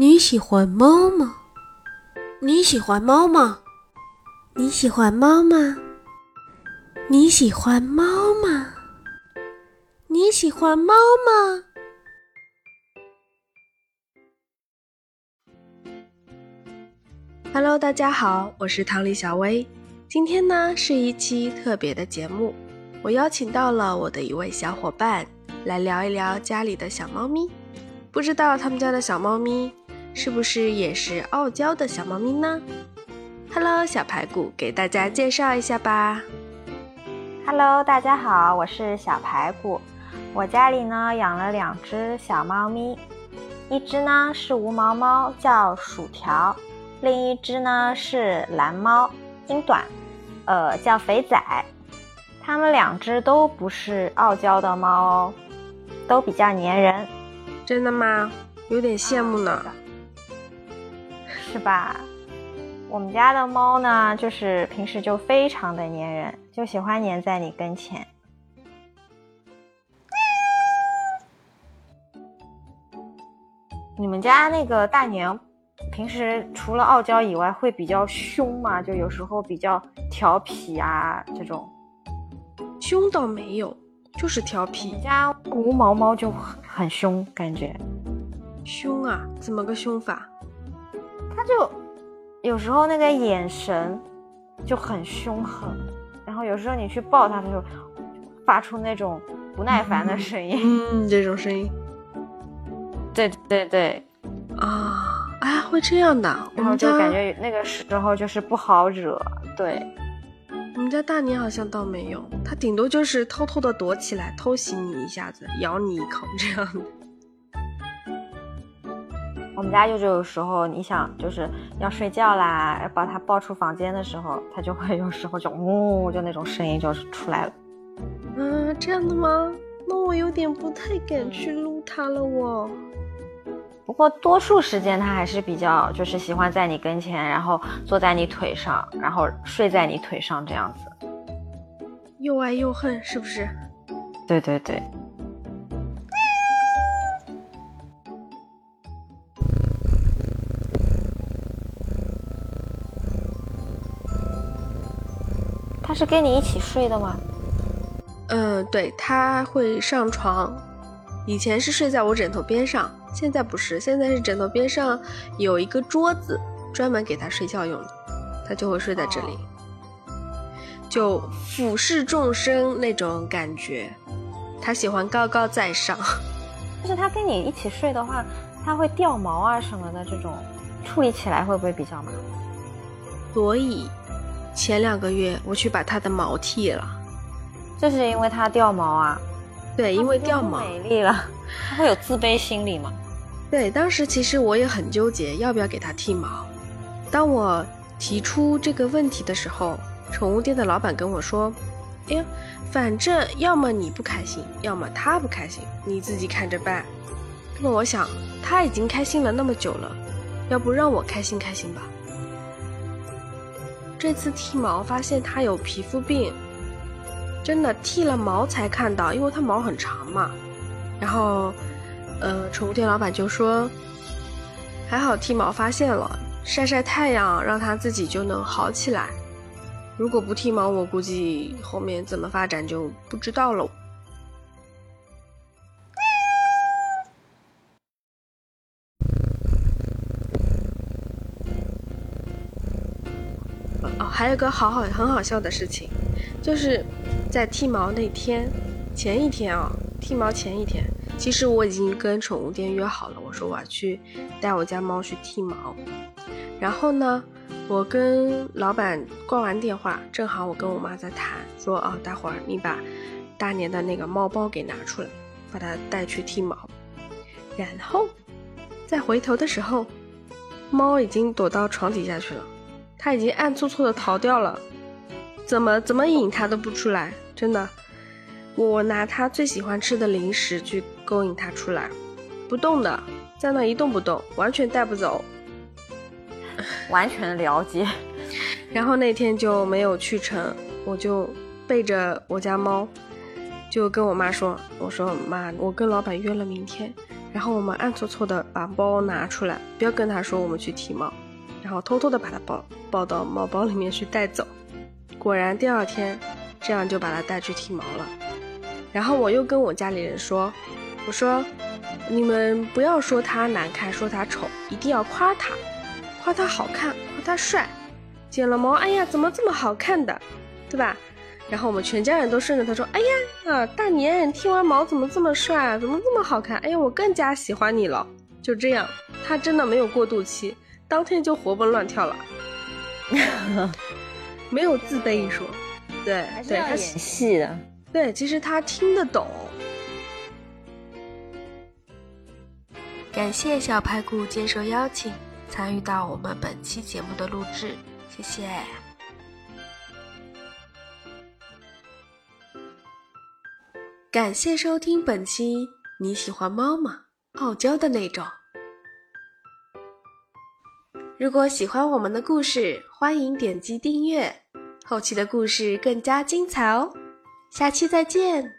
你喜欢猫吗？你喜欢猫吗？你喜欢猫吗？你喜欢猫吗？你喜欢猫吗？Hello，大家好，我是唐丽小薇。今天呢是一期特别的节目，我邀请到了我的一位小伙伴来聊一聊家里的小猫咪。不知道他们家的小猫咪是不是也是傲娇的小猫咪呢？Hello，小排骨，给大家介绍一下吧。Hello，大家好，我是小排骨。我家里呢养了两只小猫咪，一只呢是无毛猫，叫薯条；另一只呢是蓝猫，英短，呃，叫肥仔。它们两只都不是傲娇的猫哦，都比较粘人。真的吗？有点羡慕呢，是吧？我们家的猫呢，就是平时就非常的粘人，就喜欢粘在你跟前。你们家那个大娘，平时除了傲娇以外，会比较凶吗？就有时候比较调皮啊，这种。凶倒没有。就是调皮，你家无毛猫就很凶，感觉凶啊？怎么个凶法？它就有时候那个眼神就很凶狠，然后有时候你去抱它，它就发出那种不耐烦的声音。嗯，这种声音。对对对，啊，哎，会这样的，然后就感觉那个时候就是不好惹，对。我们家大年好像倒没有，他顶多就是偷偷的躲起来偷袭你一下子，咬你一口这样的。我们家就有时候你想就是要睡觉啦，要把它抱出房间的时候，它就会有时候就呜，就那种声音就出来了。啊，这样的吗？那我有点不太敢去撸它了哦。不过多数时间，它还是比较就是喜欢在你跟前，然后坐在你腿上，然后睡在你腿上这样子，又爱又恨，是不是？对对对。是跟你一起睡的吗？嗯，对，他会上床，以前是睡在我枕头边上。现在不是，现在是枕头边上有一个桌子，专门给他睡觉用的，他就会睡在这里，就俯视众生那种感觉。他喜欢高高在上。但是他跟你一起睡的话，他会掉毛啊什么的，这种处理起来会不会比较麻烦？所以前两个月我去把它的毛剃了。就是因为它掉毛啊？对，因为掉毛美丽了。它会有自卑心理吗？对，当时其实我也很纠结，要不要给它剃毛。当我提出这个问题的时候，宠物店的老板跟我说：“哎呀，反正要么你不开心，要么它不开心，你自己看着办。”那么我想，它已经开心了那么久了，要不让我开心开心吧。这次剃毛发现它有皮肤病，真的剃了毛才看到，因为它毛很长嘛。然后，呃，宠物店老板就说：“还好剃毛发现了，晒晒太阳，让它自己就能好起来。如果不剃毛，我估计后面怎么发展就不知道了。”哦，还有个好好很好笑的事情，就是在剃毛那天，前一天啊。剃毛前一天，其实我已经跟宠物店约好了，我说我要去带我家猫去剃毛。然后呢，我跟老板挂完电话，正好我跟我妈在谈，说啊，待会儿你把大年的那个猫包给拿出来，把它带去剃毛。然后再回头的时候，猫已经躲到床底下去了，它已经暗搓搓的逃掉了，怎么怎么引它都不出来，真的。我拿他最喜欢吃的零食去勾引他出来，不动的，在那一动不动，完全带不走，完全了解。然后那天就没有去成，我就背着我家猫，就跟我妈说：“我说妈，我跟老板约了明天，然后我们暗搓搓的把包拿出来，不要跟他说我们去剃毛，然后偷偷的把它抱抱到猫包里面去带走。”果然第二天，这样就把它带去剃毛了。然后我又跟我家里人说：“我说你们不要说它难看，说它丑，一定要夸它，夸它好看，夸它帅。剪了毛，哎呀，怎么这么好看的，对吧？”然后我们全家人都顺着他说：“哎呀，啊，大年剃完毛怎么这么帅啊？怎么这么好看？哎呀，我更加喜欢你了。”就这样，他真的没有过渡期，当天就活蹦乱跳了，没有自卑一说。对，对，他演戏的。对，其实他听得懂。感谢小排骨接受邀请，参与到我们本期节目的录制，谢谢。感谢收听本期。你喜欢猫吗？傲娇的那种。如果喜欢我们的故事，欢迎点击订阅，后期的故事更加精彩哦。下期再见。